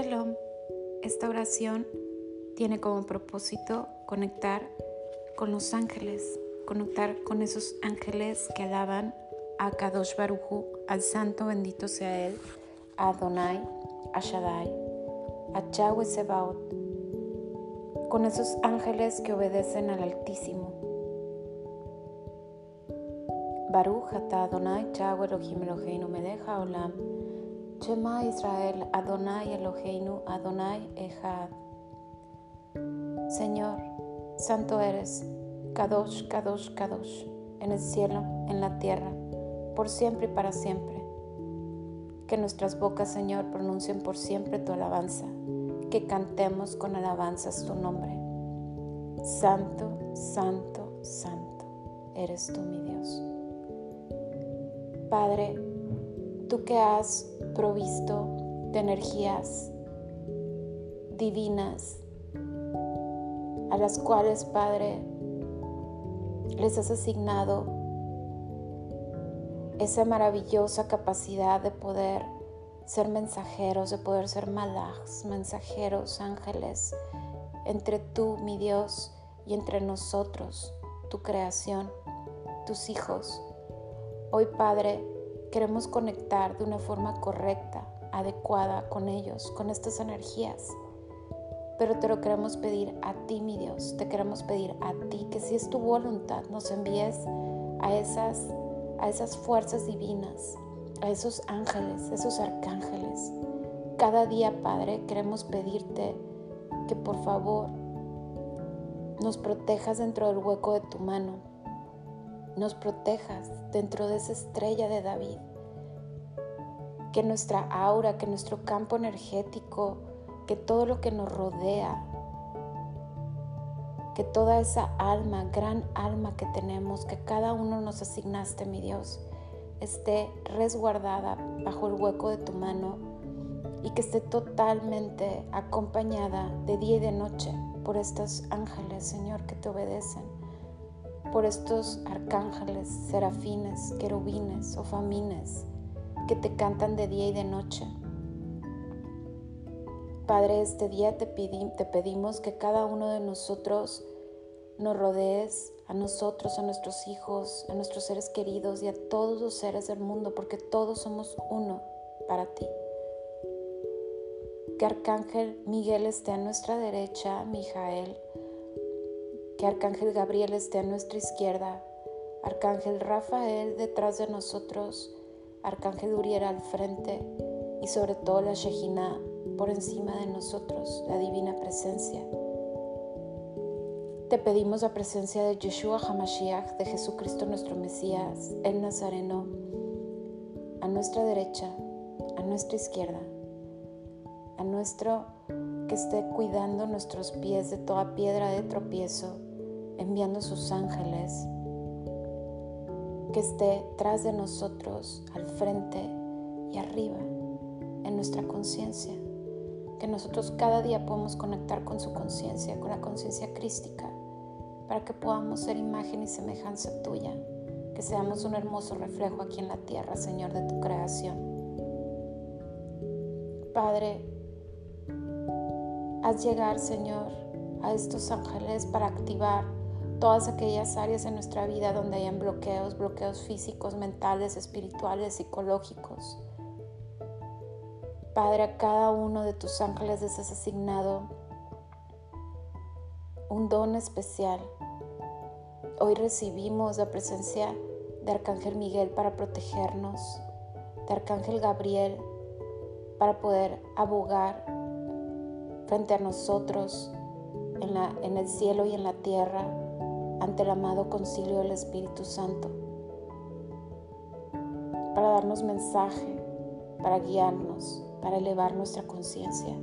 Shalom. Esta oración tiene como propósito conectar con los ángeles, conectar con esos ángeles que alaban a Kadosh Baruchu, al Santo bendito sea Él, a Adonai, a Shaddai, a Yahweh Sebaot, con esos ángeles que obedecen al Altísimo. Baruch Adonai Yahweh Elohim Eloheinu melech haolam Israel Adonai Eloheinu Adonai Echad Señor, santo eres, Kadosh, Kadosh, Kadosh, en el cielo, en la tierra, por siempre y para siempre. Que nuestras bocas, Señor, pronuncien por siempre tu alabanza, que cantemos con alabanzas tu nombre. Santo, santo, santo, eres tú mi Dios. Padre, tú que has provisto de energías divinas, a las cuales, Padre, les has asignado esa maravillosa capacidad de poder ser mensajeros, de poder ser malachs, mensajeros, ángeles, entre tú, mi Dios, y entre nosotros, tu creación, tus hijos. Hoy, Padre, queremos conectar de una forma correcta, adecuada con ellos, con estas energías. Pero te lo queremos pedir a ti, mi Dios, te queremos pedir a ti que si es tu voluntad nos envíes a esas, a esas fuerzas divinas, a esos ángeles, esos arcángeles. Cada día, Padre, queremos pedirte que por favor nos protejas dentro del hueco de tu mano, nos protejas dentro de esa estrella de David, que nuestra aura, que nuestro campo energético, que todo lo que nos rodea, que toda esa alma, gran alma que tenemos, que cada uno nos asignaste, mi Dios, esté resguardada bajo el hueco de tu mano y que esté totalmente acompañada de día y de noche por estos ángeles, Señor, que te obedecen por estos arcángeles, serafines, querubines o famines que te cantan de día y de noche. Padre, este día te, pedimos que cada uno de nosotros nos rodees, a nosotros, a nuestros hijos, a nuestros seres queridos y a todos los seres del mundo, porque todos somos uno para ti. Que Arcángel Miguel esté a nuestra derecha, Mijael, que Arcángel Gabriel esté a nuestra izquierda, Arcángel Rafael detrás de nosotros, Arcángel Uriel al frente y sobre todo la Shejina por encima de nosotros, la divina presencia. Te pedimos la presencia de Yeshua Hamashiach, de Jesucristo nuestro Mesías, el Nazareno, a nuestra derecha, a nuestra izquierda, a nuestro que esté cuidando nuestros pies de toda piedra de tropiezo enviando sus ángeles, que esté tras de nosotros, al frente y arriba, en nuestra conciencia, que nosotros cada día podamos conectar con su conciencia, con la conciencia crística, para que podamos ser imagen y semejanza tuya, que seamos un hermoso reflejo aquí en la tierra, Señor, de tu creación. Padre, haz llegar, Señor, a estos ángeles para activar todas aquellas áreas de nuestra vida donde hayan bloqueos, bloqueos físicos, mentales, espirituales, psicológicos. Padre, a cada uno de tus ángeles les has asignado un don especial. Hoy recibimos la presencia de Arcángel Miguel para protegernos, de Arcángel Gabriel para poder abogar frente a nosotros en, la, en el cielo y en la tierra ante el amado concilio del Espíritu Santo, para darnos mensaje, para guiarnos, para elevar nuestra conciencia.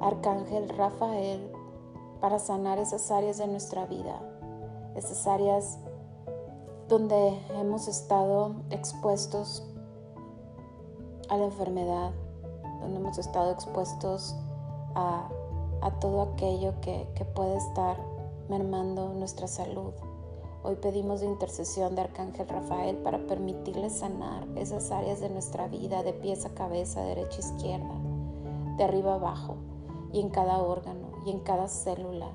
Arcángel Rafael, para sanar esas áreas de nuestra vida, esas áreas donde hemos estado expuestos a la enfermedad, donde hemos estado expuestos a, todo aquello que, puede estar mermando nuestra salud. Hoy pedimos de intercesión de Arcángel Rafael para permitirle sanar esas áreas de nuestra vida de pies a cabeza, derecha a izquierda, de arriba abajo y en cada órgano y en cada célula.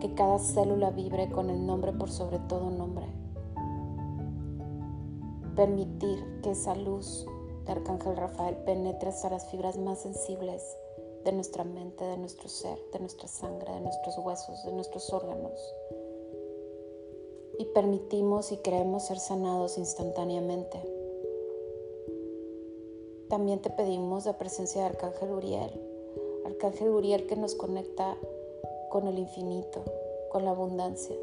Que cada célula vibre con el nombre por sobre todo nombre. Permitir que esa luz de Arcángel Rafael penetre hasta las fibras más sensibles de nuestra mente, de nuestro ser, de nuestra sangre, de nuestros huesos, de nuestros órganos. Y permitimos y creemos ser sanados instantáneamente. También te pedimos la presencia de Arcángel Uriel, Arcángel Uriel que nos conecta con el infinito, con la abundancia,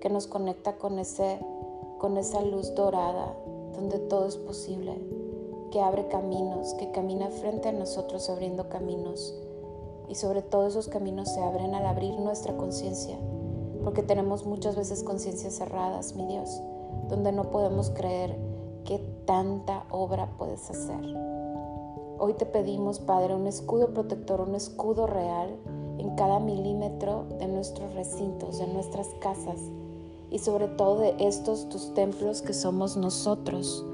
que nos conecta con, ese, con esa luz dorada donde todo es posible, que abre caminos, que camina frente a nosotros abriendo caminos. Y sobre todo esos caminos se abren al abrir nuestra conciencia, porque tenemos muchas veces conciencias cerradas, mi Dios, donde no podemos creer que tanta obra puedes hacer. Hoy te pedimos, Padre, un escudo protector, un escudo real en cada milímetro de nuestros recintos, de nuestras casas y sobre todo de estos tus templos que somos nosotros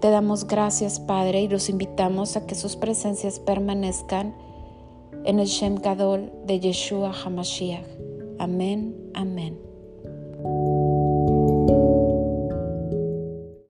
te damos gracias, Padre, y los invitamos a que sus presencias permanezcan en el Shem Gadol de Yeshua HaMashiach. Amén, amén.